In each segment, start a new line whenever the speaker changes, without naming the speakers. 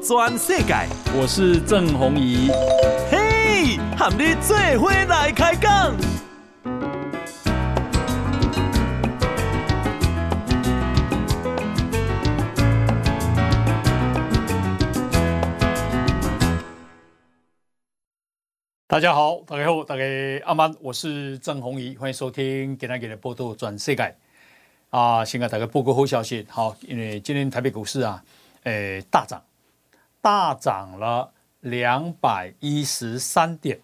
转世界，
我是郑宏仪。
嘿，和你做伙来开讲。
大家好，大家好，大家阿曼，我是郑宏仪，欢迎收听今天给的报道全世界。啊，先给大家报个好消息，好，因为今天台北股市啊，诶大涨，大涨了两百一十三点，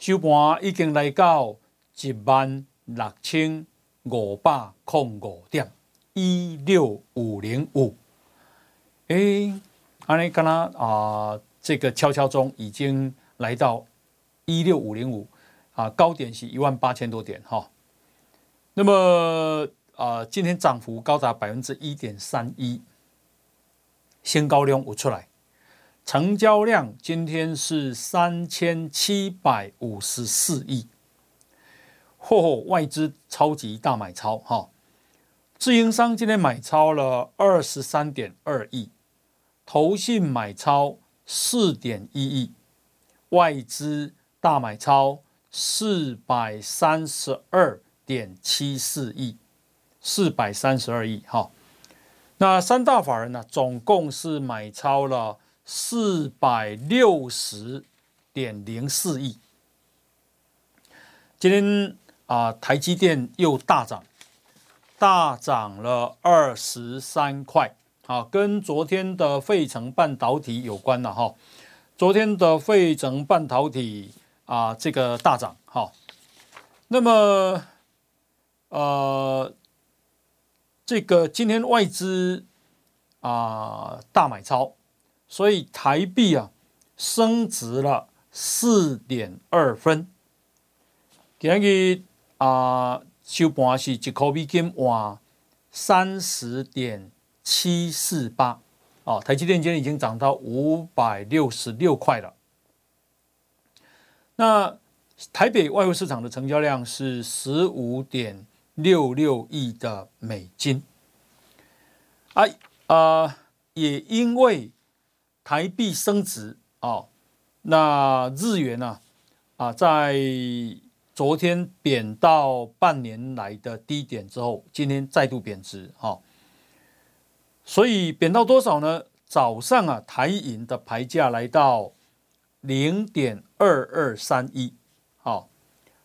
收盘已经来到一万六千五百零五点，一六五零五，诶，安尼刚刚啊，这个悄悄中已经来到一六五零五，啊，高点是一万八千多点，哈，那么。啊、今天涨幅高达百分之一点三一，新高量有出来，成交量今天是三千七百五十四亿，嚯嚯，外资超级大买超哈，自营商今天买超了二十三点二亿，投信买超四点一亿，外资大买超四百三十二点七四亿。四百三十二亿，哈，那三大法人呢，总共是买超了四百六十点零四亿。今天啊，台积电又大涨，大涨了二十三块，啊，跟昨天的费城半导体有关了哈。昨天的费城半导体啊，这个大涨，哈，那么呃。这个今天外资啊大买超，所以台币啊升值了四点二分。今日啊收盘是一块美金换三十点七四八，哦，台积电今天已经涨到五百六十六块了。那台北外汇市场的成交量是十五点。六六亿的美金，啊啊，也因为台币升值啊，那日元呢啊，在昨天贬到半年来的低点之后，今天再度贬值啊，所以贬到多少呢？早上啊，台银的牌价来到零点二二三一，好。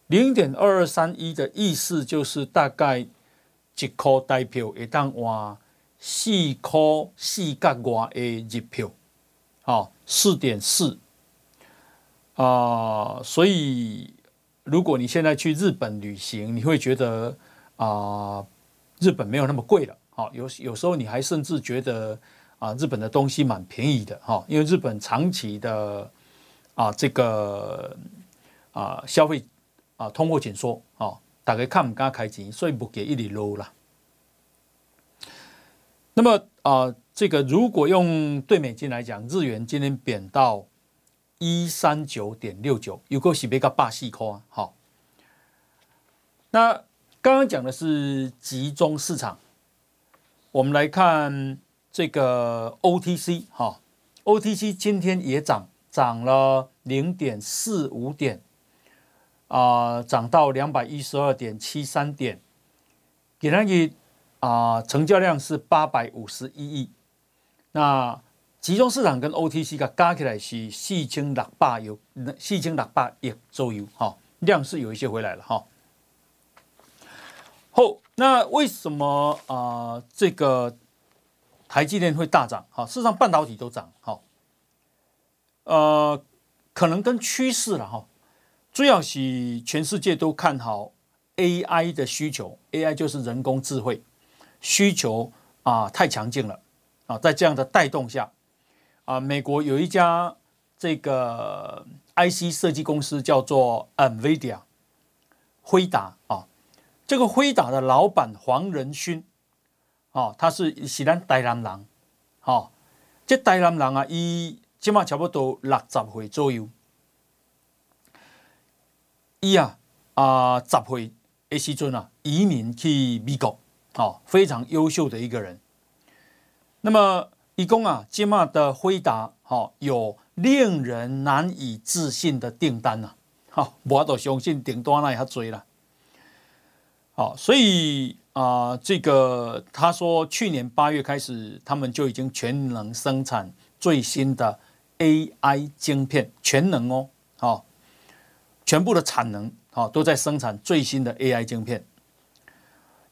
零点二二三一的意思就是大概一块台票会当换四块四角外的日票，啊，四点四啊，所以如果你现在去日本旅行，你会觉得啊、日本没有那么贵了，好，有有时候你还甚至觉得啊，日本的东西蛮便宜的，哈，因为日本长期的啊这个啊消费。啊，通货紧缩啊，大家看唔敢开钱，所以不给一里搂了。那么啊，这个如果用兑美金来讲，日元今天贬到一三九点六九，有个是别个巴西块啊。好，那刚刚讲的是集中市场，我们来看这个 OTC 哈，OTC 今天也涨，涨了零点四五点。啊、呃，涨到两百一十二点七三点，给那个啊，成交量是八百五十一亿。那集中市场跟 OTC 个加起来是四千六百有四千六百亿左右哈，量是有一些回来了哈。后，那为什么啊、这个台积电会大涨？哈，事实上半导体都涨哈。呃，可能跟趋势了哈。主要是全世界都看好 AI 的需求，AI 就是人工智慧需求啊，太强劲了啊！在这样的带动下啊，美国有一家这个 IC 设计公司叫做 NVIDIA 辉达啊，这个辉达的老板黄仁勋啊，他是是咱台南人，啊，这台南人啊，伊起码差不多六十岁左右。伊啊啊，十岁的时阵啊，移民去美国，哦，非常优秀的一个人。那么一共啊，今嘛的回答哈有令人难以置信的订单呐，好，我都相信订单那也追了。好，所以啊，这个他说去年八月开始，他们就已经全能生产最新的 AI 晶片，全能哦，好，全部的产能好都在生产最新的 AI 晶片。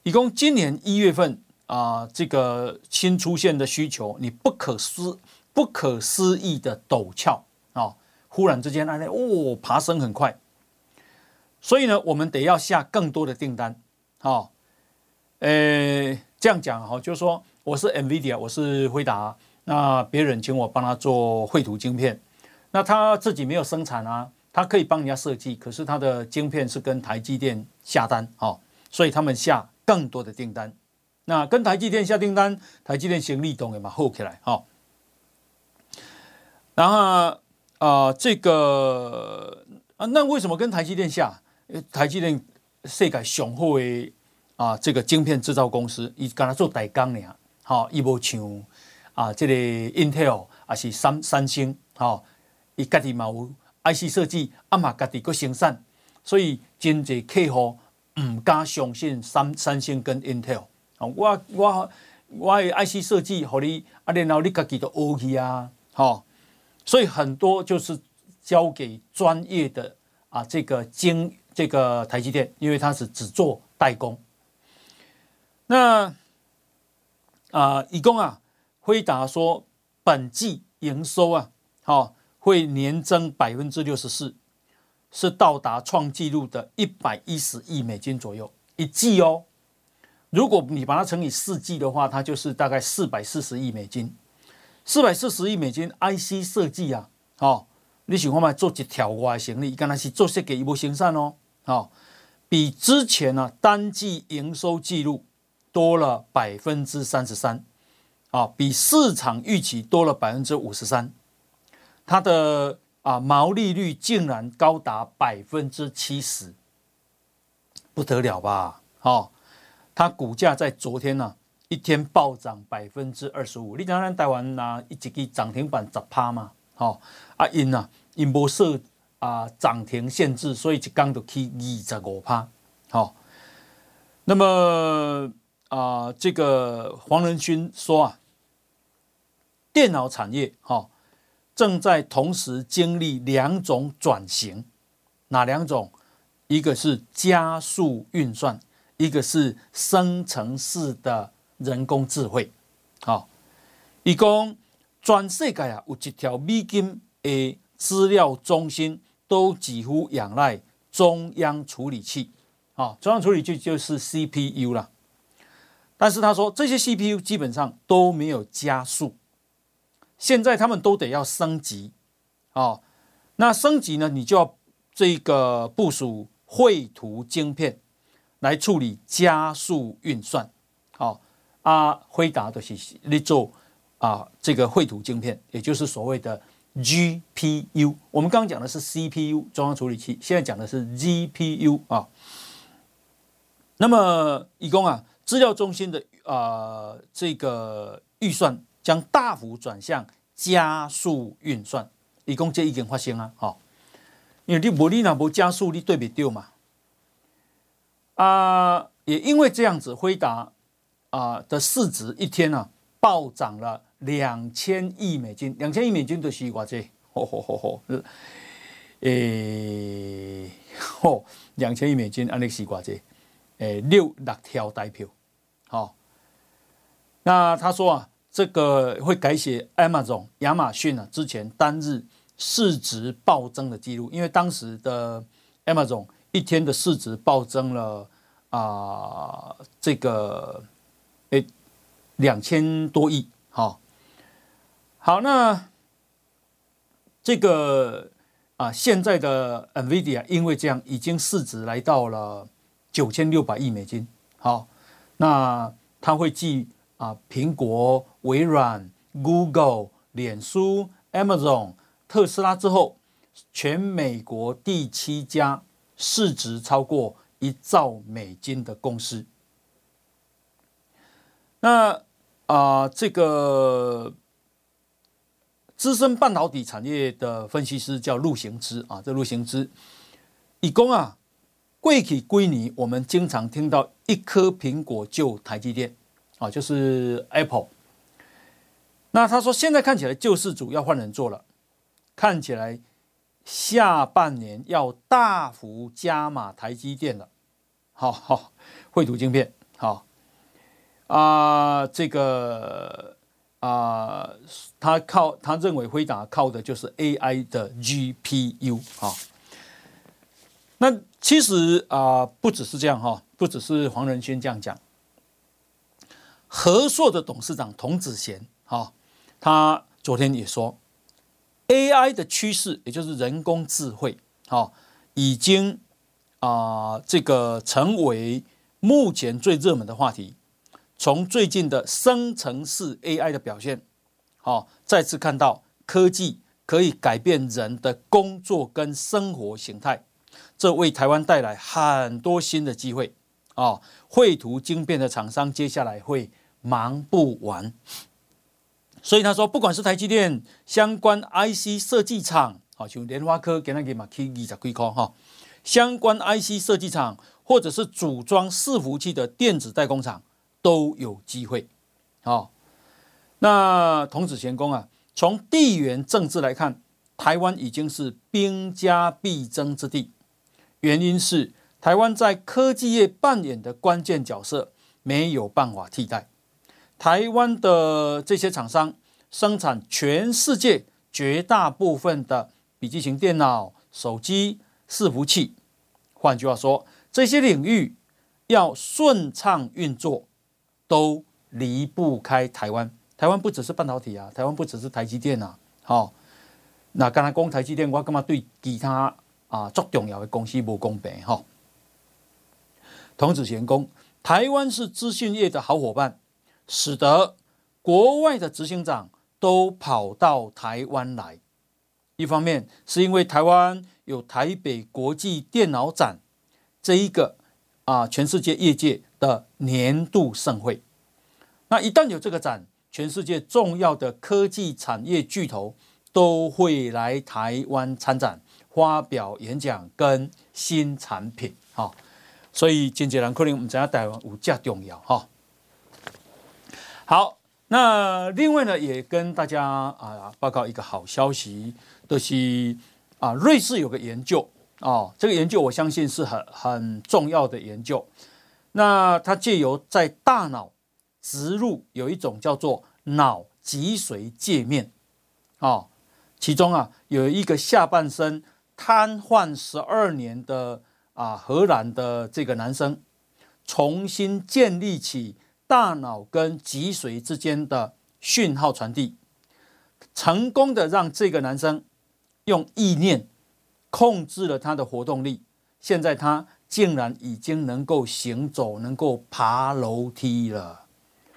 一共今年一月份。啊，这个新出现的需求，你不可思不可思议的陡峭啊！忽然之间，那哦，爬升很快。所以呢，我们得要下更多的订单。好，呃，这样讲哈，就是说，我是 NVIDIA，我是辉达，那别人请我帮他做绘图晶片，那他自己没有生产啊，他可以帮人家设计，可是他的晶片是跟台积电下单，哦，所以他们下更多的订单。那跟台积电下订单，台积电先立动的嘛，后起来哈。然后啊、呃，这个啊，那为什么跟台积电下？台积电世界雄厚的啊，这个晶片制造公司，伊跟他做代工呢，好，伊无像啊，这个 Intel 啊是三三星，好，伊家己嘛有 IC 设计，啊嘛家己个生产，所以真济客户唔敢相信三三星跟 Intel。我我我的 IC 设计，好你啊，然后你自己都学去啊，好，所以很多就是交给专业的啊，这个经这个台积电，因为它是只做代工。那啊，一共啊，回答说本季营收啊，好会年增百分之六十四，是到达创纪录的一百一十亿美金左右一季哦。如果你把它乘以四季的话，它就是大概四百四十亿美金。四百四十亿美金，IC 设计啊，哦，你想看嘛？做一条外形，你刚才是做设计，一波行善哦，哦，比之前呢、啊、单季营收记录多了百分之三十三，啊，比市场预期多了百分之五十三。它的啊毛利率竟然高达百分之七十，不得了吧？哦。它股价在昨天呢、啊，一天暴涨百分之二十五。你讲咱台湾呐，一支涨停板十趴嘛，好啊，因呐因无设啊涨停限制，所以一刚就去二十五趴。好，那么啊，这个黄仁勋说啊，电脑产业哈正在同时经历两种转型，哪两种？一个是加速运算。一个是生成式的人工智慧，好，一共全世界啊有一条美金的资料中心都几乎仰赖中央处理器，啊，中央处理器就是 CPU 了。但是他说这些 CPU 基本上都没有加速，现在他们都得要升级，啊，那升级呢，你就要这个部署绘图晶片。来处理加速运算，好啊，辉达的是你做啊这个绘图晶片，也就是所谓的 GPU。我们刚刚讲的是 CPU 中央处理器，现在讲的是 GPU 啊。那么，一共啊，资料中心的啊这个预算将大幅转向加速运算，一共这已经发生啊，好，因为你无你那无加速，你对不对嘛？啊，也因为这样子，辉达啊的市值一天啊暴涨了两千亿美金，两千亿美金的西瓜这，吼吼吼吼，诶，吼，两千亿美金安利西瓜这，诶，六六条代票，好，那他说啊，这个会改写 Amazon 亚马逊啊之前单日市值暴增的记录，因为当时的 Amazon。一天的市值暴增了啊、这个诶两千多亿，好，好，那这个啊，现在的 NVIDIA 因为这样，已经市值来到了九千六百亿美金，好，那它会继啊苹果、微软、Google、脸书、Amazon、特斯拉之后，全美国第七家。市值超过一兆美金的公司，那啊、这个资深半导体产业的分析师叫陆行之啊，这陆行之，以公啊，过去几年我们经常听到一颗苹果救台积电啊，就是 Apple。那他说现在看起来救世主要换人做了，看起来下半年要大幅加码台积电了。好好，绘图晶片好啊，这个。啊，他靠他认为辉达靠的就是 AI 的 GPU 啊。那其实啊，不只是这样哈，不只是黄仁勋这样讲。和硕的董事长童子贤啊，他昨天也说，AI 的趋势，也就是人工智慧啊，已经啊这个成为目前最热门的话题。从最近的生成式 AI 的表现，好，再次看到科技可以改变人的工作跟生活形态，这为台湾带来很多新的机会啊！绘图晶片的厂商接下来会忙不完，所以他说，不管是台积电相关 IC 设计厂，好，像联发科给他给嘛 K 二十几块哈，相关 IC 设计厂或者是组装伺服器的电子代工厂。都有机会，好，那童子贤公啊，从地缘政治来看，台湾已经是兵家必争之地，原因是台湾在科技业扮演的关键角色没有办法替代。台湾的这些厂商生产全世界绝大部分的笔记型电脑、手机、伺服器，换句话说，这些领域要顺畅运作。都离不开台湾。台湾不只是半导体啊，台湾不只是台积电啊。好，那刚才讲台积电，我干嘛对其他啊最重要的公司不公平？哈，童子贤公，台湾是资讯业的好伙伴，使得国外的执行长都跑到台湾来。一方面是因为台湾有台北国际电脑展这一个啊，全世界业界。的年度盛会，那一旦有这个展，全世界重要的科技产业巨头都会来台湾参展，发表演讲跟新产品。哈，所以经济人可能我们知道台湾有这重要。哈，好，那另外呢，也跟大家啊报告一个好消息，就是啊，瑞士有个研究啊，这个研究我相信是很很重要的研究。那它借由在大脑植入有一种叫做脑脊髓界面，啊，其中啊有一个下半身瘫痪十二年的啊荷兰的这个男生，重新建立起大脑跟脊髓之间的讯号传递，成功的让这个男生用意念控制了他的活动力，现在他。竟然已经能够行走，能够爬楼梯了，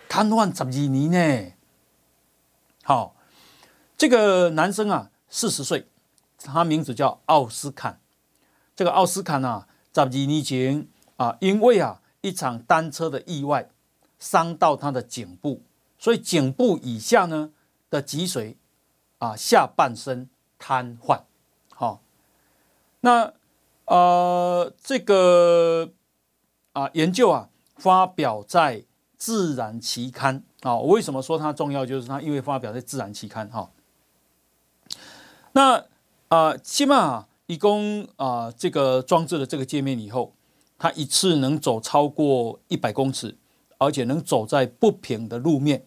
瘫痪十二年呢。好，这个男生啊，四十岁，他名字叫奥斯坎。这个奥斯坎啊，十二年前啊，因为啊一场单车的意外，伤到他的颈部，所以颈部以下呢的脊髓啊下半身瘫痪。好，那。呃，这个啊研究啊发表在《自然》期刊啊。我为什么说它重要？就是它因为发表在《自然》期刊哈。那啊，起码啊一共啊这个装置了这个界面以后，它一次能走超过一百公尺，而且能走在不平的路面，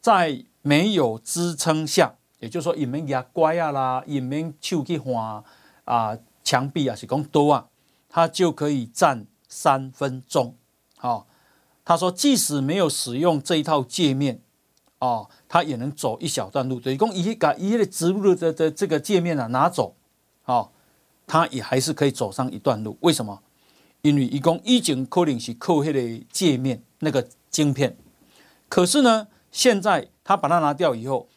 在没有支撑下，也就是说，也没牙乖啊啦，也没手去划啊。墙壁啊，是讲多啊，他就可以站三分钟。好，他说即使没有使用这一套界面，哦，他也能走一小段路。等于讲一个一个植入的的这个界面啊拿走，哦，他也还是可以走上一段路。为什么？因为一共已经可能是扣那个界面那个晶片，可是呢，现在他把它拿掉以后，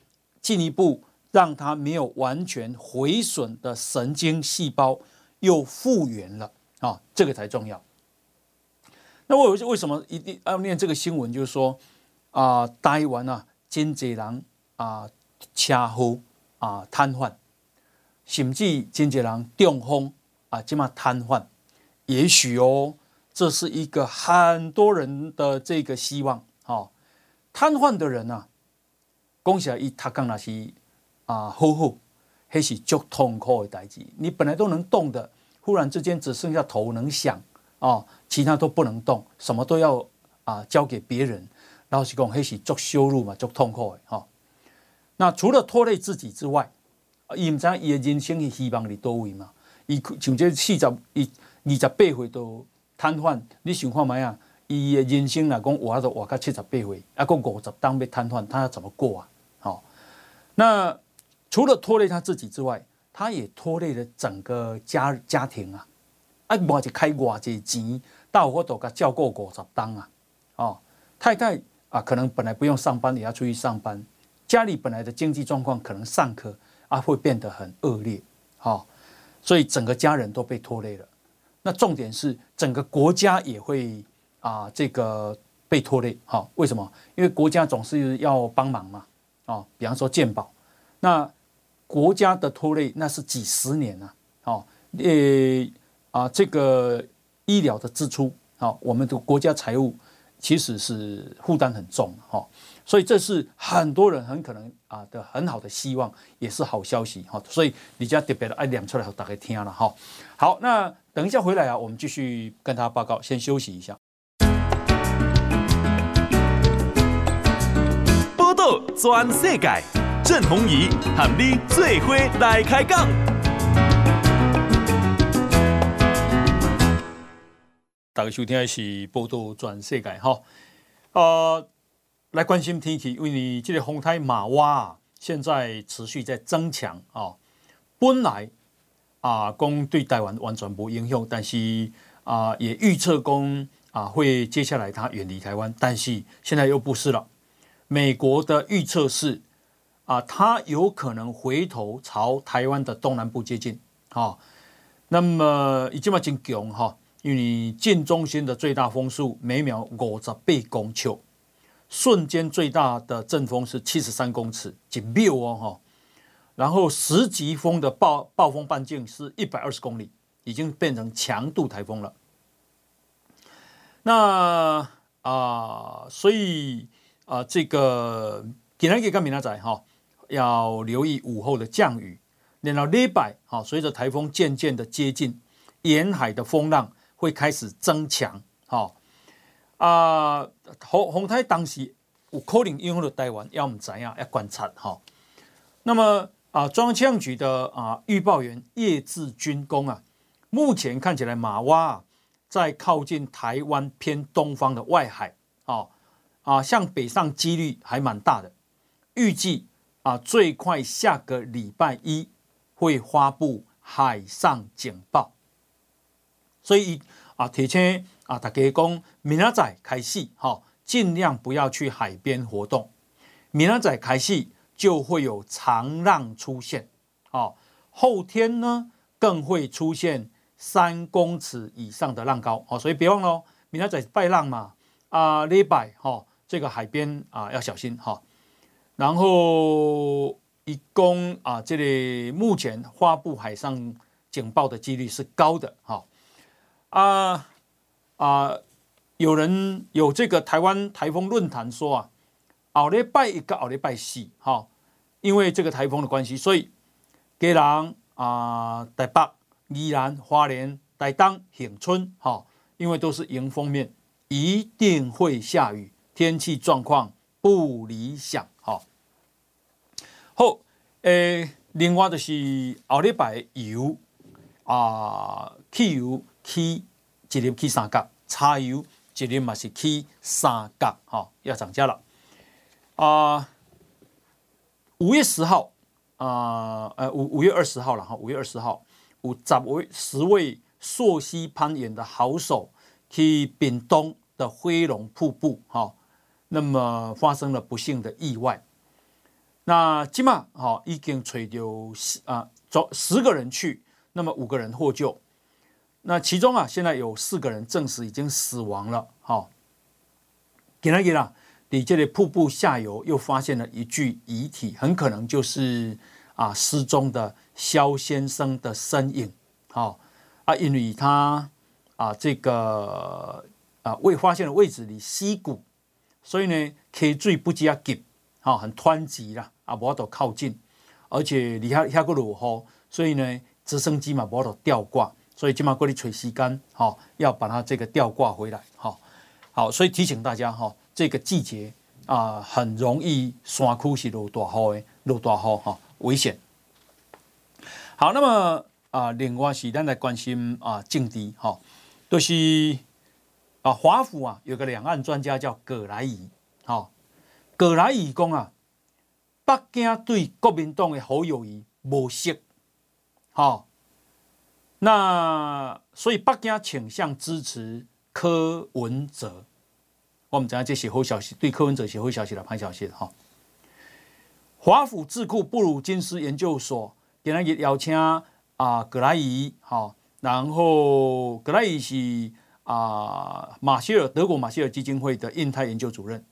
进一步。让它没有完全毁损的神经细胞又复原了啊，这个才重要。那我为什么一定要念这个新闻？就是说啊，台湾啊，真济人啊，车祸啊瘫痪，甚至真济人中风啊，即马瘫痪，也许哦，这是一个很多人的这个希望。哦，瘫痪的人啊，讲起来伊他讲那是啊，好好，还是足痛苦的代志。你本来都能动的，忽然之间只剩下头能想啊，其他都不能动，什么都要啊交给别人。然后是讲还是足羞辱嘛，足痛苦的哈。那除了拖累自己之外，伊唔知伊的人生的希望伫多位嘛？伊像这四十伊二十八岁都瘫痪，你想看觅啊？伊的人生来讲，活到活到七十八岁，啊，过五十当被瘫痪，他要怎么过啊？好，那除了拖累他自己之外，他也拖累了整个家家庭啊！啊，偌就开偌济钱，到我都甲照顾五十当啊！哦，太太啊，可能本来不用上班，也要出去上班，家里本来的经济状况可能尚可啊，会变得很恶劣，好，所以整个家人都被拖累了。那重点是整个国家也会。啊，这个被拖累，哈，为什么？因为国家总是要帮忙嘛，啊，比方说健保，那国家的拖累那是几十年呐，哦，呃，啊，这个医疗的支出，啊，我们的国家财务其实是负担很重，哈，所以这是很多人很可能啊的很好的希望，也是好消息，哈，所以你家特别的爱念出来大家听了，哈，好，那等一下回来啊，我们继续跟大家报告，先休息一下。
全世界，郑鸿仪喊你最伙来开讲。
大家收听的是《报道全世界》哈，呃，来关心天气，因为你这个风台玛娃现在持续在增强啊。本来啊，讲对台湾完全无影响，但是啊，也预测讲啊，会接下来他远离台湾，但是现在又不是了。美国的预测是，啊，他有可能回头朝台湾的东南部接近，啊，那么已经嘛真强哈，因为近中心的最大风速每秒五十八公尺，瞬间最大的阵风是七十三公尺，一秒哦哈，然后十级风的暴暴风半径是一百二十公里，已经变成强度台风了。那啊，所以。啊，这个今天给个明仔哈，要留意午后的降雨。然后礼拜哈，随着台风渐渐的接近，沿海的风浪会开始增强。哈啊，红红台当时有可能影响到台湾，要我们怎样要观察哈。那么啊，中央气象局的啊预报员叶志军公啊，目前看起来玛娃在靠近台湾偏东方的外海啊。啊，向北上几率还蛮大的，预计啊，最快下个礼拜一会发布海上警报，所以啊，提前啊，大家讲明仔载开始，哈，尽量不要去海边活动。明仔载开始就会有长浪出现，哦，后天呢更会出现三公尺以上的浪高，哦，所以别忘了哦，明仔载拜浪嘛，啊，礼拜，哈。这个海边啊要小心哈，然后一共啊，这里目前发布海上警报的几率是高的哈啊啊，有人有这个台湾台风论坛说啊，奥利拜一个奥利拜四哈，因为这个台风的关系，所以给人啊台北、宜兰、花莲、台东、恒春哈，因为都是迎风面，一定会下雨。天气状况不理想，好，好，诶，另外就是后礼拜油啊，汽油起一日起三角，柴油一日嘛是起三角，哈，要涨价了啊。五月十号啊，呃，五五月二十号了哈，五月二十号，有十位十位溯溪攀岩的好手去屏东的飞龙瀑布，哈。那么发生了不幸的意外，那起码好已经吹掉啊，走十个人去，那么五个人获救，那其中啊现在有四个人证实已经死亡了。好，给他给他，你这里瀑布下游又发现了一具遗体，很可能就是啊失踪的肖先生的身影。好啊，因为他啊这个啊未发现的位置离溪谷，所以呢，溪水不加急，好很湍急啦，啊无法度靠近，而且离下下个落雨，所以呢，直升机嘛无法度吊挂，所以今嘛过来吹时间，好要把它这个吊挂回来，好，好，所以提醒大家哈，这个季节。啊，很容易山区是落大雨的，落大雨哈，危险。好，那么啊，另外是咱来关心啊，政治哈，都、就是啊，华府啊，有个两岸专家叫葛来仪，好，葛来仪讲啊，北京对国民党的好友谊无色，好，那所以北京倾向支持柯文哲。我们讲这些好消息，对柯文哲是好消息了，坏消息哈。华府智库布鲁金斯研究所今天邀请啊格莱仪，好，然后格莱伊是啊马歇尔德国马歇尔基金会的印太研究主任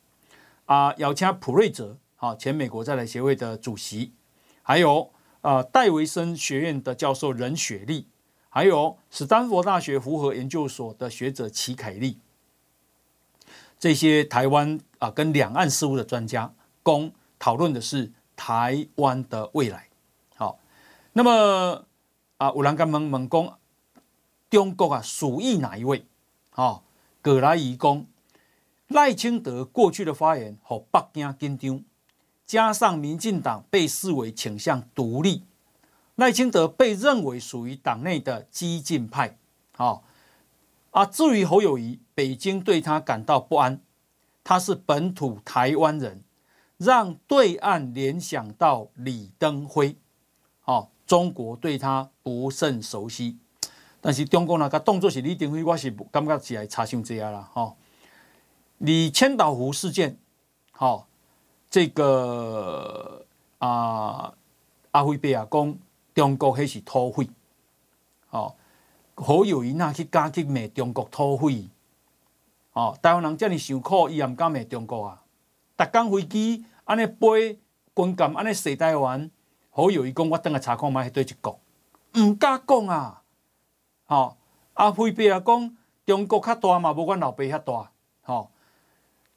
啊，邀请普瑞泽，好，前美国在台协会的主席，还有啊戴维森学院的教授任雪莉，还有史丹佛大学福和研究所的学者齐凯利。这些台湾啊，跟两岸事务的专家，共讨论的是台湾的未来。好，那么啊，有人跟问问讲，中国啊属意哪一位？好，葛来仪讲，赖清德过去的发言和北京紧张，加上民进党被视为倾向独立，赖清德被认为属于党内的激进派。好。啊，至于侯友谊，北京对他感到不安，他是本土台湾人，让对岸联想到李登辉，哦，中国对他不甚熟悉，但是中国那个动作是李登辉，我是感觉起来差伤这样了，哈。李千岛湖事件，好，这个啊，阿辉伯啊讲，中国还是土匪，好。好友宜那去加去骂中国土匪，哦，台湾人这么受苦，伊也唔敢骂中国啊！逐工飞机安尼飞，军舰安尼射台湾，好友伊讲我等下查看卖迄对一国，唔敢讲啊！哦，阿辉伯啊讲中国较大嘛，无阮老爸遐大，哦，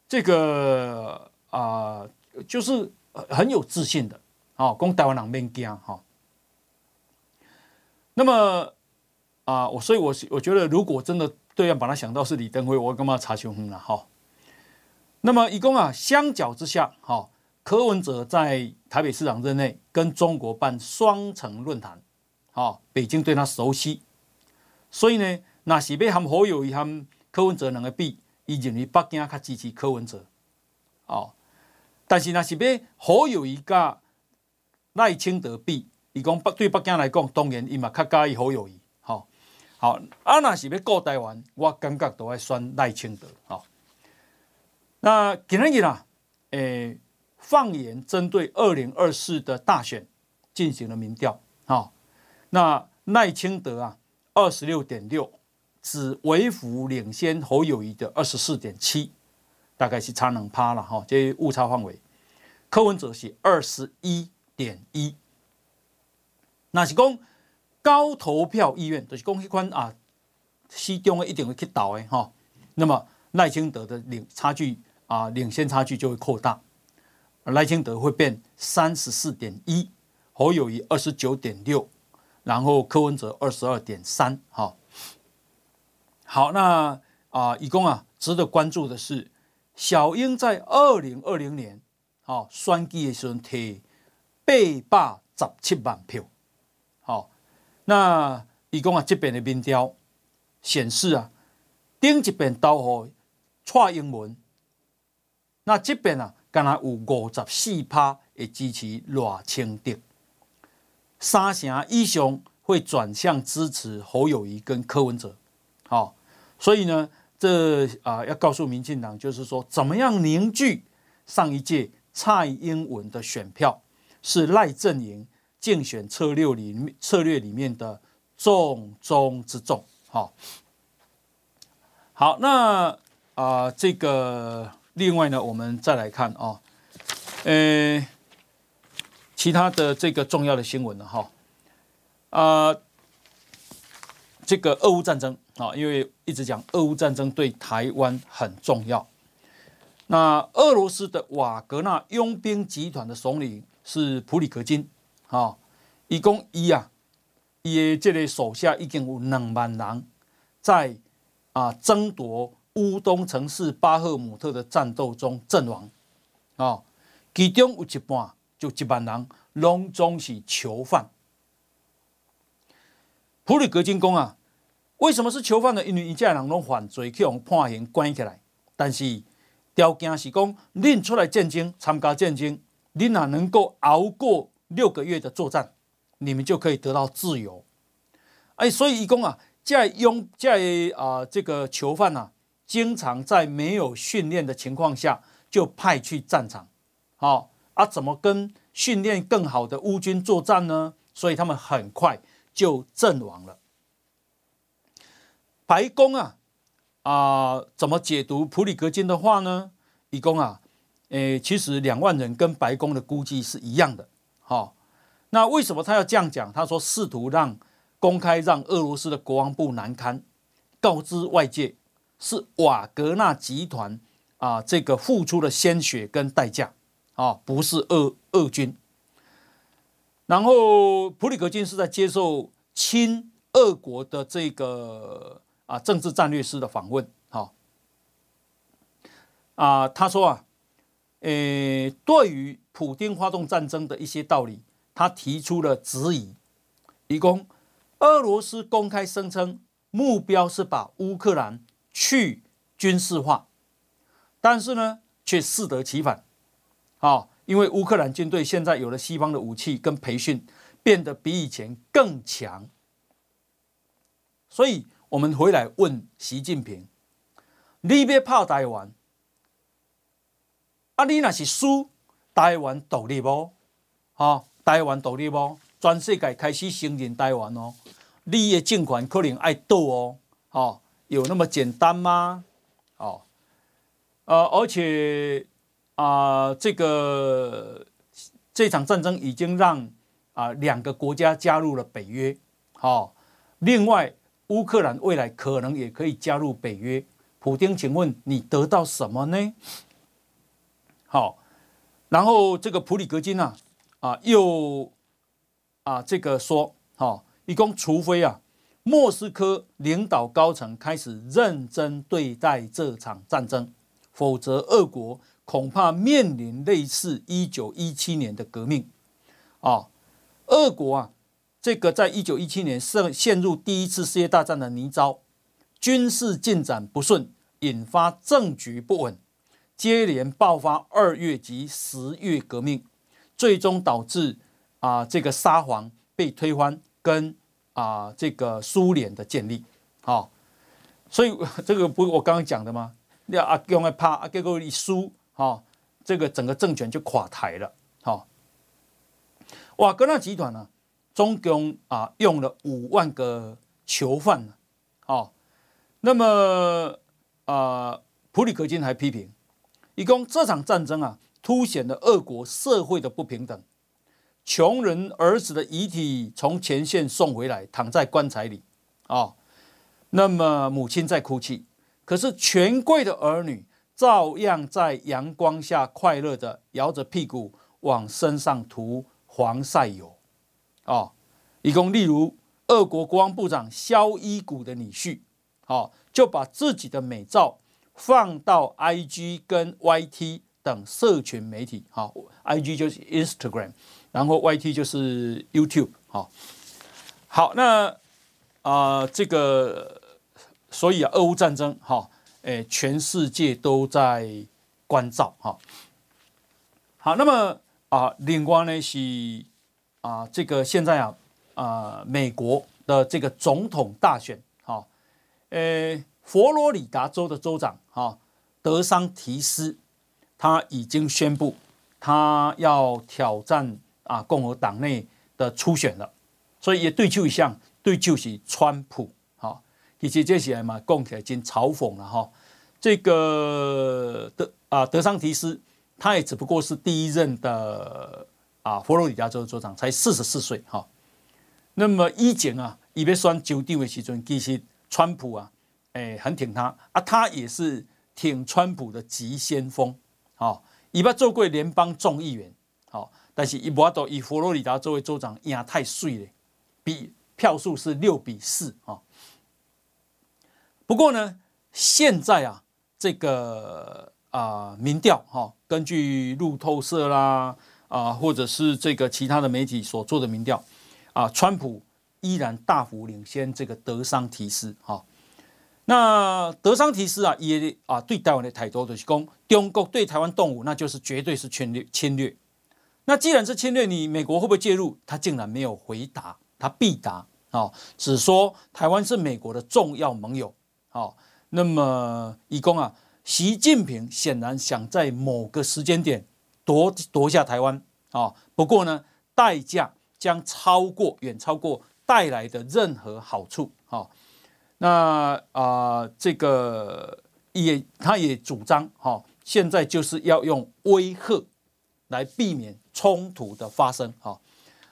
这个啊、就是很有自信的，哦，讲台湾人免惊，吼、哦。那么。啊，我所以，我我觉得，如果真的对岸把他想到是李登辉，我干嘛查凶了哈？那么，一共啊，相较之下，哈，柯文哲在台北市长任内跟中国办双城论坛，哈，北京对他熟悉，所以呢，那是要和侯友谊和柯文哲两个比，伊认为北京较支持柯文哲，哦，但是那是要侯友宜跟赖清德比，伊讲北对北京来讲，当然伊嘛较介意侯友谊。好，啊，那是要顾台湾，我感觉都要选赖清德。好，那今天呢，诶，放眼针对二零二四的大选进行了民调。好，那赖清德啊，二十六点六，只微幅领先侯友宜的二十四点七，大概是差两趴了哈，这误差范围。柯文哲是二十一点一，那是讲。高投票意愿就是讲迄款啊，西中的一定会去投的哈。那么赖清德的领差距啊，领先差距就会扩大，赖清德会变三十四点一，侯友谊二十九点六，然后柯文哲二十二点三。哈，好，那啊，一共啊，值得关注的是，小英在二零二零年啊选举的时候提八百十七万票。好那伊讲啊，这边的民调显示啊，顶一边投给蔡英文，那这边啊，敢若有五十四趴会支持赖清德，三成以上会转向支持侯友宜跟柯文哲。好，所以呢，这啊要告诉民进党，就是说，怎么样凝聚上一届蔡英文的选票，是赖阵营。竞选策略里策略里面的重中之重，好，好，那啊、呃，这个另外呢，我们再来看啊，呃，其他的这个重要的新闻呢哈，啊，这个俄乌战争啊，因为一直讲俄乌战争对台湾很重要。那俄罗斯的瓦格纳佣兵集团的首领是普里格金。啊，伊讲伊啊，伊的这个手下已经有两万人在啊争夺乌东城市巴赫姆特的战斗中阵亡啊，其中有一半。就一万人拢总是囚犯。普里格金讲啊，为什么是囚犯呢？因为一家人拢犯罪，去用判刑关起来。但是条件是讲，恁出来战争，参加战争，恁若能够熬过六个月的作战，你们就可以得到自由。哎，所以伊讲啊，在拥在啊这个囚犯啊，经常在没有训练的情况下就派去战场，好。啊，怎么跟训练更好的乌军作战呢？所以他们很快就阵亡了。白宫啊啊，怎么解读普里格金的话呢？一共啊，诶，其实两万人跟白宫的估计是一样的。好，那为什么他要这样讲？他说试图让公开让俄罗斯的国防部难堪，告知外界是瓦格纳集团啊这个付出了鲜血跟代价。啊，不是俄俄军。然后普里格金是在接受亲俄国的这个啊政治战略师的访问，哈啊，他说啊，诶，对于普丁发动战争的一些道理，他提出了质疑。一共，俄罗斯公开声称目标是把乌克兰去军事化，但是呢，却适得其反。啊，因为乌克兰军队现在有了西方的武器跟培训，变得比以前更强。所以，我们回来问习近平：你别怕台湾，啊，你那是输台湾独立不？啊，台湾独立不？全世界开始承认台湾哦，你的政权可能爱斗哦，哦，有那么简单吗？哦，呃，而且。啊、呃，这个这场战争已经让啊、呃、两个国家加入了北约，好、另外乌克兰未来可能也可以加入北约。普京，请问你得到什么呢？好、然后这个普里格金啊啊又啊这个说，好、哦，一共除非啊莫斯科领导高层开始认真对待这场战争，否则俄国。恐怕面临类似一九一七年的革命，啊，俄国啊，这个在一九一七年陷陷入第一次世界大战的泥沼，军事进展不顺，引发政局不稳，接连爆发二月及十月革命，最终导致啊这个沙皇被推翻，跟啊这个苏联的建立，啊，所以这个不是我刚刚讲的吗？要阿用来怕阿结果一输。哦，这个整个政权就垮台了。好、哦，瓦格纳集团呢、啊，总共啊用了五万个囚犯呢。好、哦，那么啊，普里格金还批评，一共这场战争啊，凸显了俄国社会的不平等。穷人儿子的遗体从前线送回来，躺在棺材里啊、那么母亲在哭泣，可是权贵的儿女。照样在阳光下快乐地摇着屁股往身上涂防晒油，啊，一共例如俄国国防部长肖伊古的女婿，好，就把自己的美照放到 IG 跟 YT 等社群媒体，好，IG 就是 Instagram，然后 YT 就是 YouTube，好，好，那啊、这个，所以啊，俄乌战争，哈。诶，全世界都在关照哈。好，那么啊，另外呢是啊，这个现在啊啊，美国的这个总统大选哈，诶，佛罗里达州的州长哈德桑提斯他已经宣布他要挑战啊共和党内的初选了，所以也对就一项对就是川普。以及这些嘛，共起来经嘲讽了哈。这个德啊德桑提斯，他也只不过是第一任的啊，佛罗里达州州长，才四十四岁哈。那么以前啊，伊要选州长的时阵，其实川普啊，诶，很挺他啊，他也是挺川普的急先锋。好，伊捌做过联邦众议员，好，但是伊无都以佛罗里达作为州长赢太水了，比票数是六比四啊。不过呢，现在啊，这个啊民调哈，根据路透社啦啊，或者是这个其他的媒体所做的民调。啊，川普依然大幅领先这个德桑提斯哈。那德桑提斯啊，也啊对台湾的态度就是讲，中国对台湾动武，那就是绝对是侵略侵略。那既然是侵略，你美国会不会介入？他竟然没有回答，他必答啊，只说台湾是美国的重要盟友。好，那么以公啊，习近平显然想在某个时间点夺夺下台湾啊。不过呢，代价。将超过远超过带来的任何好处，哈，那啊，这个也他也主张，哈，现在就是要用威吓来避免冲突的发生，哈，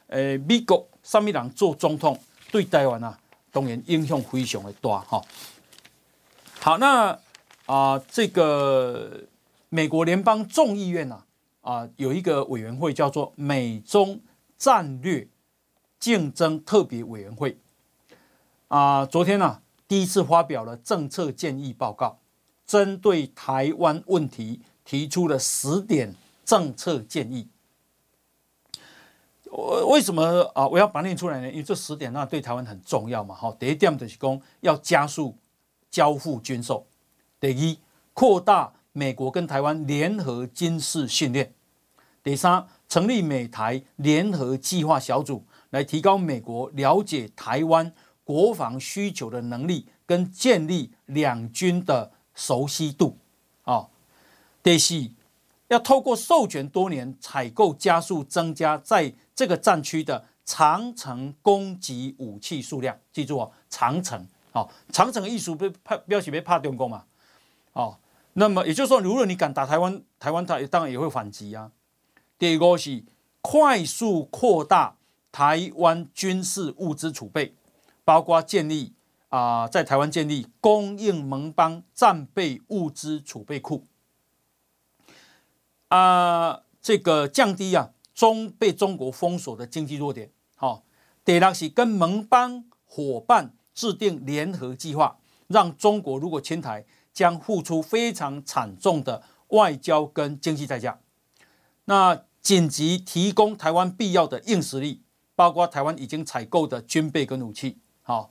诶，美国什么人做总统对台湾啊，当然影响非常的大，哈。好，那啊，这个美国联邦众议院呐，啊，有一个委员会叫做美中。战略竞争特别委员会啊，昨天呢、啊、第一次发表了政策建议报告，针对台湾问题提出了十点政策建议。我为什么啊？我要把它念出来呢？因为这十点那对台湾很重要嘛。好，第一点就是讲要加速交付军售；第一，扩大美国跟台湾联合军事训练；第三。成立美台联合计划小组，来提高美国了解台湾国防需求的能力，跟建立两军的熟悉度。啊，第四，要透过授权多年采购，加速增加在这个战区的长程攻击武器数量。记住哦，长程。哦，长程的意思被怕标题被怕中共嘛。哦，那么也就是说，如果你敢打台湾，台湾它当然也会反击啊。第二个是快速扩大台湾军事物资储备，包括建立啊、在台湾建立供应盟邦战备物资储备库啊，这个降低啊中被中国封锁的经济弱点。好、哦，第二是跟盟邦伙伴制定联合计划，让中国如果侵台，将付出非常惨重的外交跟经济代价。那紧急提供台湾必要的硬实力，包括台湾已经采购的军备跟武器。好，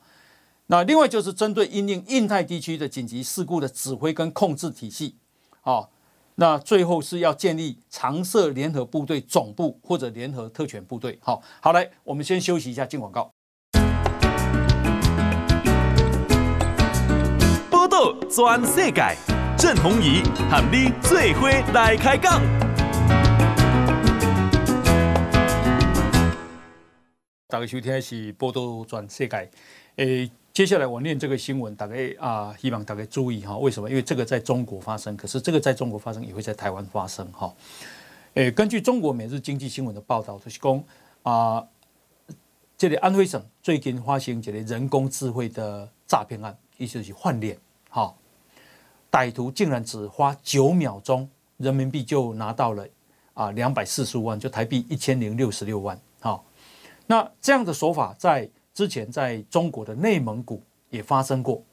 那另外就是针对因应印太地区的紧急事故的指挥跟控制体系。好，那最后是要建立常设联合部队总部或者联合特权部队。好，好来，我们先休息一下，进广告。
报道全世界，郑弘仪喊你最伙来开讲。
大家收听的是报道转世界。诶，接下来我念这个新闻，大概啊，希望大家注意哈。为什么？因为这个在中国发生，可是这个在中国发生也会在台湾发生哈。诶，根据中国每日经济新闻的报道，就是讲啊，这里安徽省最近发生这个人工智慧的诈骗案，意思是换脸哈。歹徒竟然只花九秒钟，人民币就拿到了啊两百四十五万，就台币一千零六十六万。那这样的手法在之前在中国的内蒙古也发生过。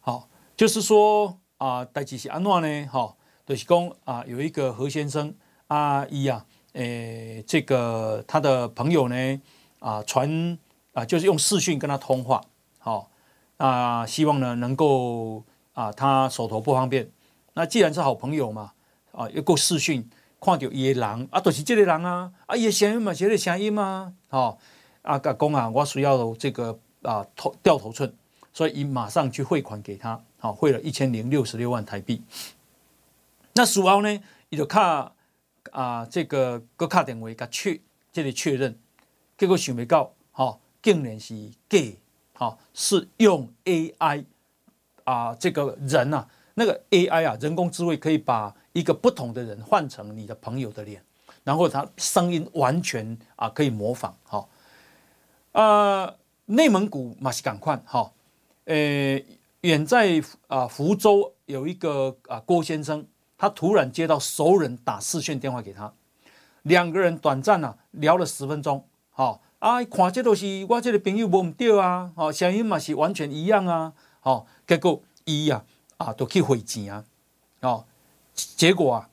好，就是说啊，代志是安怎呢？哈，就是讲啊，有一个何先生阿姨啊，诶，这个他的朋友呢啊传啊，就是用视讯跟他通话，好，啊，希望呢能够啊，他手头不方便，那既然是好朋友嘛，啊，又够视讯。看到伊个人啊，就是这个人啊，啊，伊的声音嘛，是这个声音嘛，吼，啊，甲讲啊，我需要这个啊头掉头寸，所以伊马上去汇款给他，好，汇了一千零六十六万台币。那事后呢，伊就卡啊，这个个卡电话甲确这里确认，结果想不到，吼，竟然是假，吼，是用 AI 啊，这个人啊，那个 AI 啊，人工智慧可以把。一个不同的人换成你的朋友的脸，然后他声音完全啊可以模仿，好，呃，内蒙古马西港宽，哈，呃，远在啊福州有一个啊郭先生，他突然接到熟人打视讯电话给他，两个人短暂啊聊了十分钟，好，啊，看这都是我这个朋友无唔对啊，好，声音嘛是完全一样啊，好，结果伊呀啊都去汇钱啊，哦，结果啊。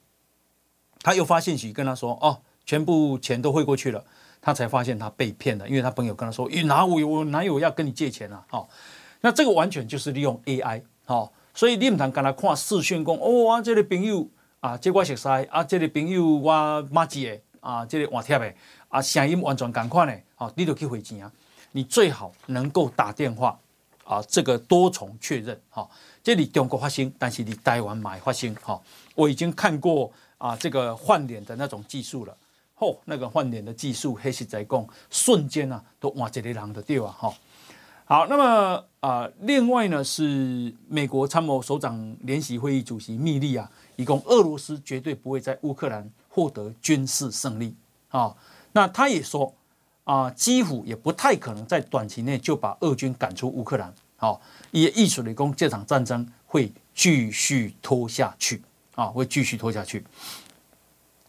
他又发信息跟他说：“哦，全部钱都汇过去了。”他才发现他被骗了，因为他朋友跟他说：“哪有我哪有要跟你借钱啊？”好，那这个完全就是利用 AI。好，所以你唔通跟他看视讯讲：“哦，我，这个朋友啊，这个我熟悉啊，这个朋友我麻吉的啊，这个换贴的啊，声音完全同款的。好，你就去汇钱啊。你最好能够打电话啊，这个多重确认。好，这里中国发生，但是你台湾买发生。好，我已经看过。啊，这个换脸的那种技术了，嚯、哦，那个换脸的技术，黑实在讲，瞬间啊，都哇这里人的对吧？哈，好，那么啊，另外呢是美国参谋首长联席会议主席密利啊，一共俄罗斯绝对不会在乌克兰获得军事胜利啊。那他也说啊，基辅也不太可能在短期内就把俄军赶出乌克兰。好，也意识里讲这场战争会继续拖下去。啊，会继续拖下去。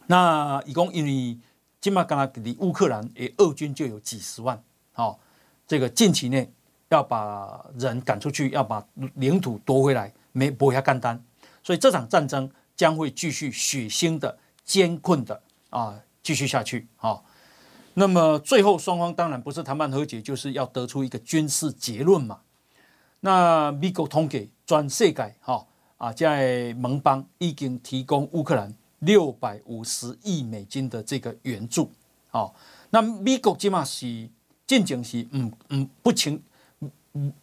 那一共因为今麦刚刚离乌克兰，诶，俄军就有几十万。好，这个近期内要把人赶出去，要把领土夺回来，没不会下干单。所以这场战争将会继续血腥的、艰困的啊，继续下去。好，那么最后双方当然不是谈判和解，就是要得出一个军事结论嘛。那美国统计全世界，哈。啊，在盟邦已经提供乌克兰六百五十亿美金的这个援助，哦，那美国起码是进前是嗯嗯不情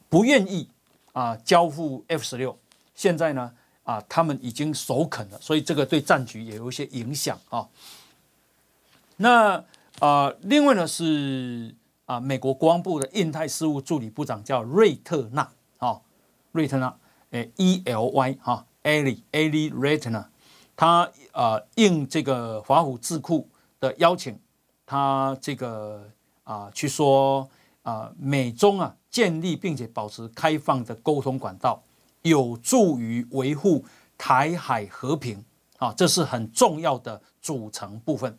不愿意啊交付 F 十六，现在呢啊他们已经首肯了，所以这个对战局也有一些影响啊。那啊，另外呢是啊美国国防部的印太事务助理部长叫瑞特纳，瑞特纳。诶，E L Y 哈，Ali，Ali Ratner，他呃应这个华府智库的邀请，他这个啊去说啊美中啊建立并且保持开放的沟通管道，有助于维护台海和平啊，这是很重要的组成部分。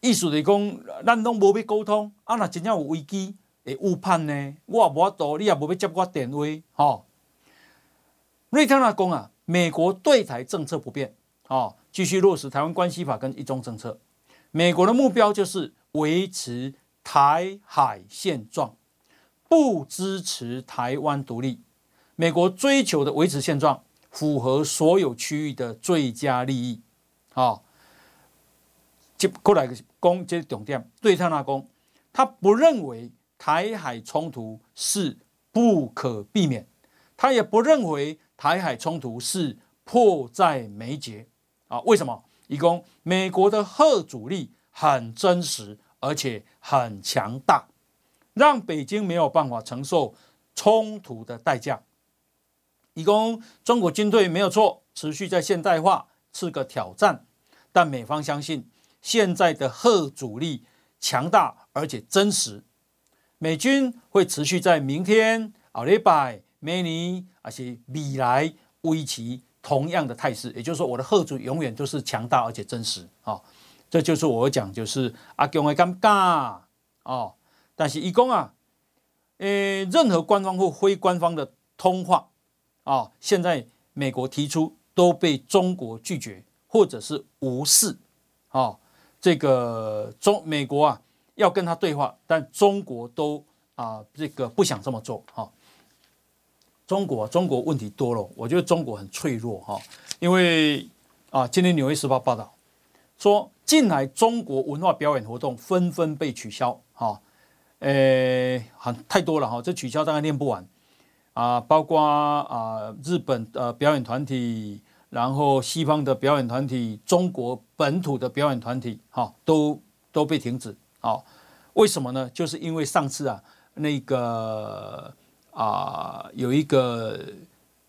意思是讲，咱拢无要沟通，啊那真正有危机会误判呢，我也无法度，你也无要接我电话，瑞特纳讲啊，美国对台政策不变，哦，继续落实《台湾关系法》跟一中政策。美国的目标就是维持台海现状，不支持台湾独立。美国追求的维持现状，符合所有区域的最佳利益。啊，接过来讲这重点，瑞特纳讲，他不认为台海冲突是不可避免，他也不认为。台海冲突是迫在眉睫啊！为什么？一共美国的核主力很真实，而且很强大，让北京没有办法承受冲突的代价。一共中国军队没有错，持续在现代化是个挑战，但美方相信现在的核主力强大而且真实，美军会持续在明天、后礼拜。美尼，而且未来维持同样的态势，也就是说，我的核主永远都是强大而且真实啊！这就是我讲，就是阿强的尴尬哦。但是，一共啊，诶，任何官方或非官方的通话啊，现在美国提出都被中国拒绝或者是无视啊。这个中美国啊要跟他对话，但中国都啊这个不想这么做哈。中国，中国问题多了。我觉得中国很脆弱哈，因为啊，今天《纽约时报》报道说，近来中国文化表演活动纷纷被取消哈，诶，很太多了哈，这取消大概念不完啊，包括啊日本的表演团体，然后西方的表演团体，中国本土的表演团体哈，都都被停止哦？为什么呢？就是因为上次啊那个。啊，有一个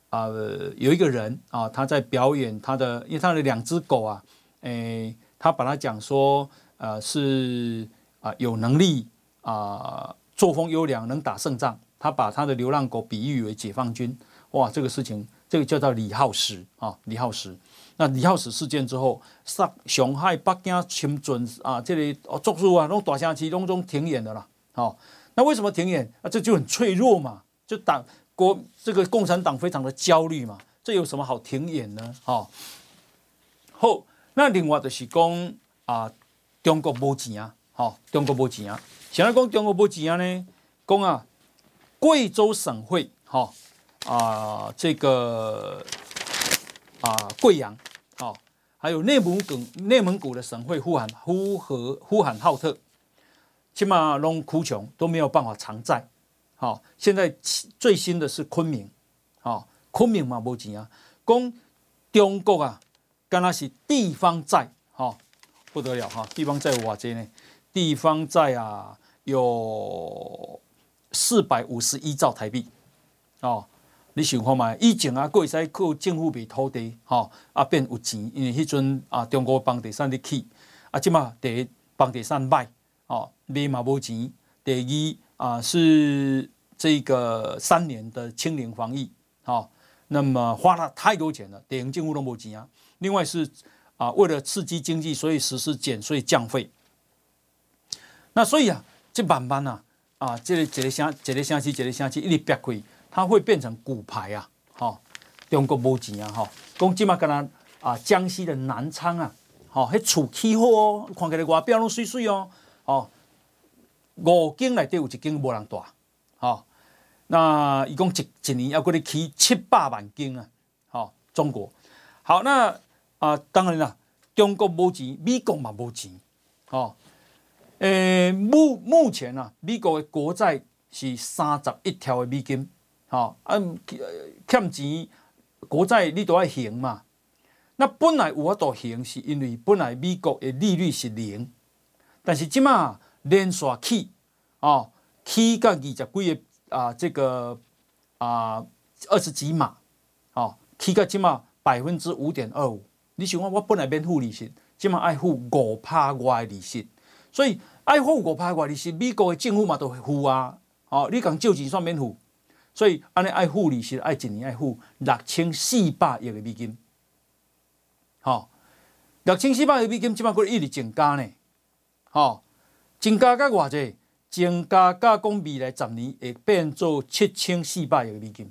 啊，有一个人啊，他在表演他的，因为他的两只狗啊，诶，他把它讲说，呃，是啊、有能力啊、作风优良，能打胜仗。他把他的流浪狗比喻为解放军，哇，这个事情，这个叫做李浩石啊，李浩石。那李浩石事件之后，上上海、北京、深圳啊，这里哦，作数啊，那种大城市当中停演的啦。好，那为什么停演？啊，这就很脆弱嘛，就党国这个共产党非常的焦虑嘛，这有什么好停演呢？好，后那另外就是讲啊，中国没钱啊，好，中国没钱啊，现在讲中国没钱啊呢，讲啊。贵州省会，哈啊，这个啊贵阳，还有内蒙古内蒙古的省会呼喊呼和呼和浩特，起码拢哭穷，都没有办法偿债，好，现在最新的是昆明，好，昆明嘛没钱啊，讲中国啊，刚那是地方债，哈不得了哈，地方债哇这呢，地方债啊有。四百五十一兆台币，哦，你想看嘛？以前啊，过会使靠政府卖土地，吼啊变有钱，因为迄阵啊，中国房地产咧起，啊，即嘛第一房地产卖，哦，卖嘛无钱。第二啊，是这个三年的清零防疫，哦，那么花了太多钱了，地方政府都无钱啊。另外是啊，为了刺激经济，所以实施减税降费。那所以啊，这慢慢啊。啊，这个一个城，一个城市，一个城市一直憋开，它会变成骨牌啊！哈，中国无钱啊！哈，讲即马跟咱啊，江西的南昌啊，哈，迄厝起好哦，看起来外表拢水水哦，哦，五间内底有一间无人住，哈，那伊讲一一年要过来起七百万间啊！好，中国好，那啊，当然啦，中国无钱，美国嘛无钱，哦。诶，目目前啊，美国的国债是三十一条的美金，好啊，欠钱国债你都要还嘛。那本来有法度还，是因为本来美国的利率是零，但是即马连续起，哦，起到二十几个啊，这个啊二十几码，哦，起到即马百分之五点二五。你想看我本来免付利息，即马爱付五趴外利息。所以爱付五趴外利息，美国的政府嘛都会付啊。哦，你讲借钱算免付，所以安尼爱付利息，爱一年爱付六千四百亿的美金。吼，六千四百亿美金，即马过一直增加呢。吼，增加到偌济？增加到讲未来十年会变做七千四百亿美金。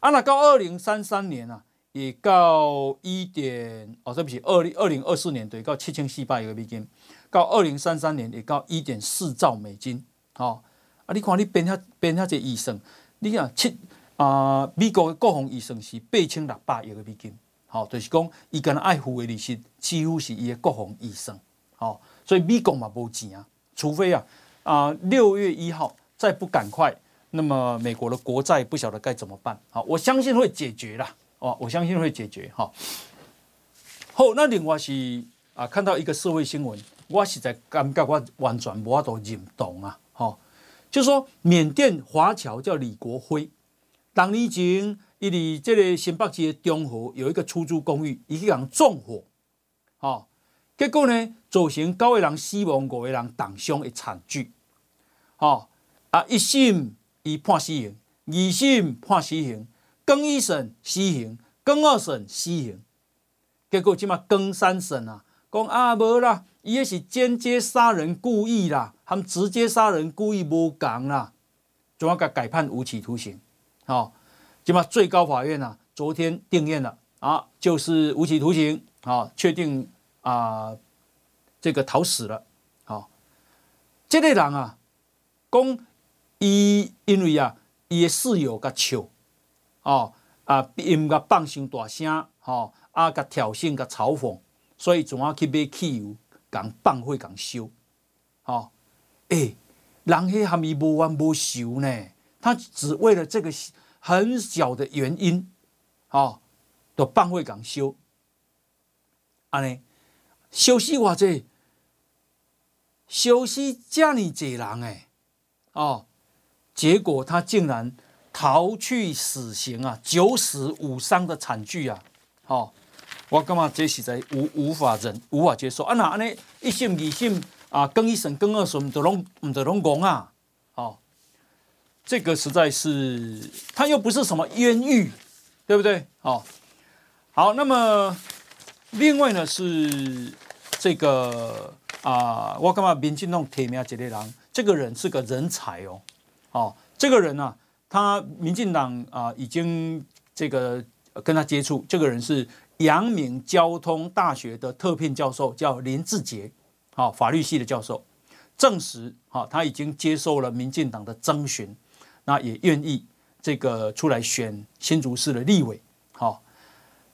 啊，那到二零三三年啊，也到一点哦，对不起，二零二零二四年对，到七千四百亿美金。到二零三三年，也到一点四兆美金，哦，啊，你看你编下编下这预算，你看七啊、美国的国防预算是八千六百亿的美金，好、哦，就是讲伊跟爱付的利息几乎是伊的国防预算，好、所以美国嘛无钱啊，除非啊啊六月一号再不赶快，那么美国的国债不晓得该怎么办，好，我相信会解决啦，哦，我相信会解决，哈、好，那另外是啊，看到一个社会新闻。我实在感觉我完全无法度认同啊！吼，就说缅甸华侨叫李国辉，当年前伊伫这个新北市的中和有一个出租公寓，伊去人纵火，吼，结果呢造成九个人死亡，五个人重伤的惨剧，吼啊！一审伊判死刑，二审判死刑，更一审死刑，更二审死刑，结果即嘛更三审啊，讲啊无啦。伊也是间接杀人故意啦，他们直接杀人故意无共啦，总要给改判无期徒刑。好，起码最高法院啊，昨天定谳了啊，就是无期徒刑。好，确定啊，这个逃死了。好，这类人啊，讲伊因为啊，伊的室友甲笑，哦啊，因甲放声大声，吼啊，甲挑衅甲嘲讽，所以总要去买汽油。讲放火讲烧，好，哎，人迄还没无冤无仇呢，他只为了这个很小的原因，好，都放火讲烧，安尼，烧死偌济，烧死这么济人诶，哦，结果他竟然逃去死刑啊，九死五伤的惨剧啊，好，我感觉这实在无无法忍，无法接受啊！那安尼一审二审啊，更一审更二审，都拢唔得拢讲啊！哦，这个实在是他又不是什么冤狱，对不对？哦，好，那么另外呢是这个啊，我感觉民进党提名这个人，这个人是个人才哦，哦，这个人呢、啊，他民进党啊已经这个跟他接触，这个人是。阳明交通大学的特聘教授叫林志杰，好，法律系的教授，证实，好，他已经接受了民进党的征询，那也愿意这个出来选新竹市的立委，好，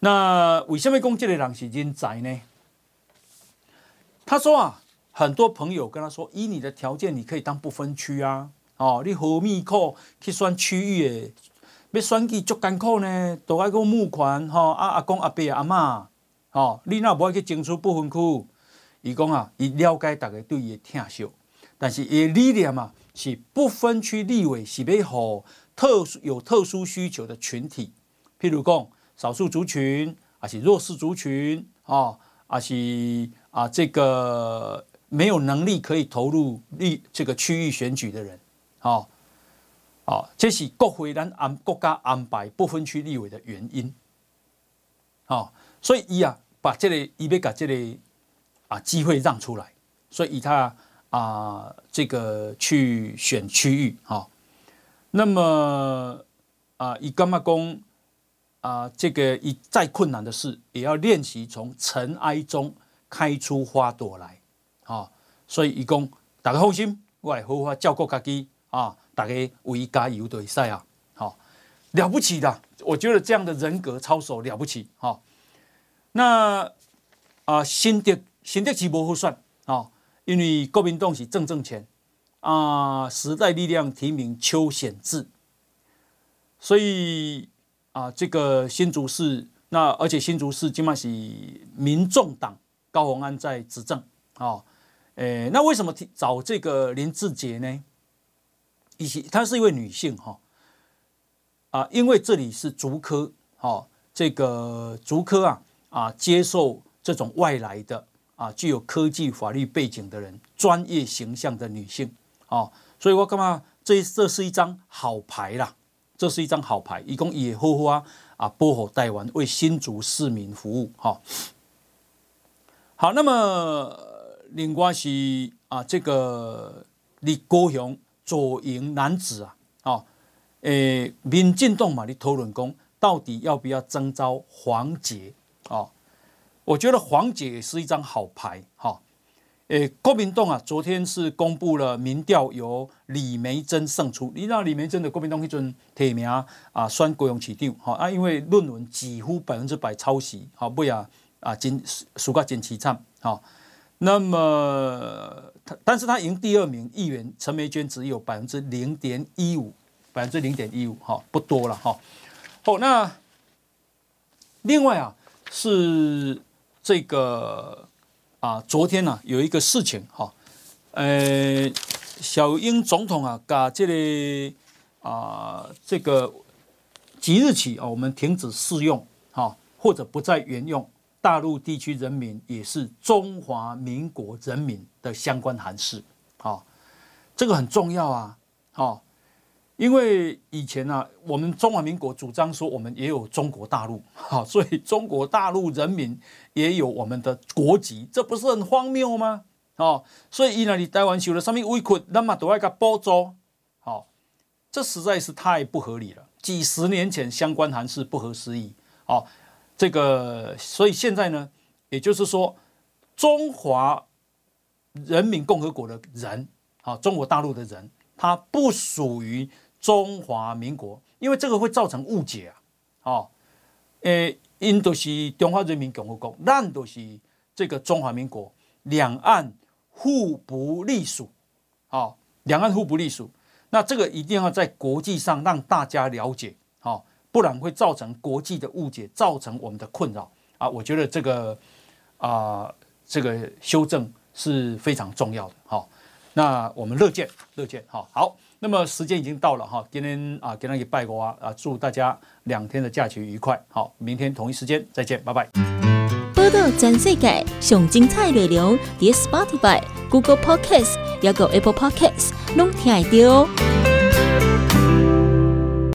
那为什么讲这的人是人才呢？他说啊，很多朋友跟他说，以你的条件，你可以当不分区啊，哦，你何必靠去选区域？要选举足艰苦呢，都爱个募款吼，啊阿公阿伯阿嬷，吼，你若无爱去争取不分区，伊讲啊，伊了解大家对伊的疼惜，但是伊理念啊，是不分区立委是要互特殊有特殊需求的群体，譬如讲少数族群，还是弱势族群，哦，还是啊这个没有能力可以投入立这个区域选举的人，哦。哦，这是国会咱安国家安排不分区立委的原因。哦，所以伊啊，把这个伊要把这个啊机会让出来，所以以他啊这个去选区域。哦，那么啊，以干嘛讲啊？这个以再困难的事，也要练习从尘埃中开出花朵来。啊、哦，所以伊讲大家放心，我来好好照顾家己啊。大家为加油对赛啊，好了不起的，我觉得这样的人格操守了不起，好。那啊，新的新的是不好算啊，因为国民党是正正前啊，时代力量提名邱显智，所以啊，这个新竹市那而且新竹市今嘛是民众党高虹安在执政啊，诶，那为什么找这个林志杰呢？以及她是一位女性哈，啊，因为这里是竹科，哈，这个竹科啊啊，接受这种外来的啊，具有科技法律背景的人，专业形象的女性，啊，所以我干嘛？这这是一张好牌啦，这是一张好牌，一共也好花啊，保护台湾，为新竹市民服务，哈。好，那么另外是啊，这个李国雄。左营男子啊，哦，诶，民进党嘛，你讨论讲到底要不要征召黄杰？哦，我觉得黄杰也是一张好牌，哈、哦，诶，国民党啊，昨天是公布了民调，由李梅珍胜出。你知道李梅珍的国民党迄阵提名啊，选高雄市长，哈啊，因为论文几乎百分之百抄袭，好不呀啊，真输个真凄惨，好。那么他，但是他赢第二名议员陈梅娟只有百分之零点一五，百分之零点一五，哈，不多了，哈。好，那另外啊，是这个啊，昨天呢、啊、有一个事情，哈，呃，小英总统啊，把这里、啊，这个即日起啊，我们停止试用，哈，或者不再沿用。大陆地区人民也是中华民国人民的相关函释，好，这个很重要啊，好，因为以前呢，我们中华民国主张说我们也有中国大陆，好，所以中国大陆人民也有我们的国籍，这不是很荒谬吗？哦，所以伊那里台湾受了什么委屈，那么都要给补助，好，这实在是太不合理了。几十年前相关函释不合时宜，好。这个，所以现在呢，也就是说，中华人民共和国的人，啊，中国大陆的人，他不属于中华民国，因为这个会造成误解啊，哦，诶，印度是中华人民共和国，咱都是这个中华民国，两岸互不隶属，啊，两岸互不隶属，那这个一定要在国际上让大家了解，不然会造成国际的误解，造成我们的困扰啊！我觉得这个啊、呃，这个修正是非常重要的。好，那我们乐见乐见。好，好，那么时间已经到了哈，今天啊，给大家拜个啊，祝大家两天的假期愉快。好，明天同一时间再见，拜拜。
报道全世界上精彩内容，伫 Spotify、Google Podcast，还有 Apple Podcast，拢听得到。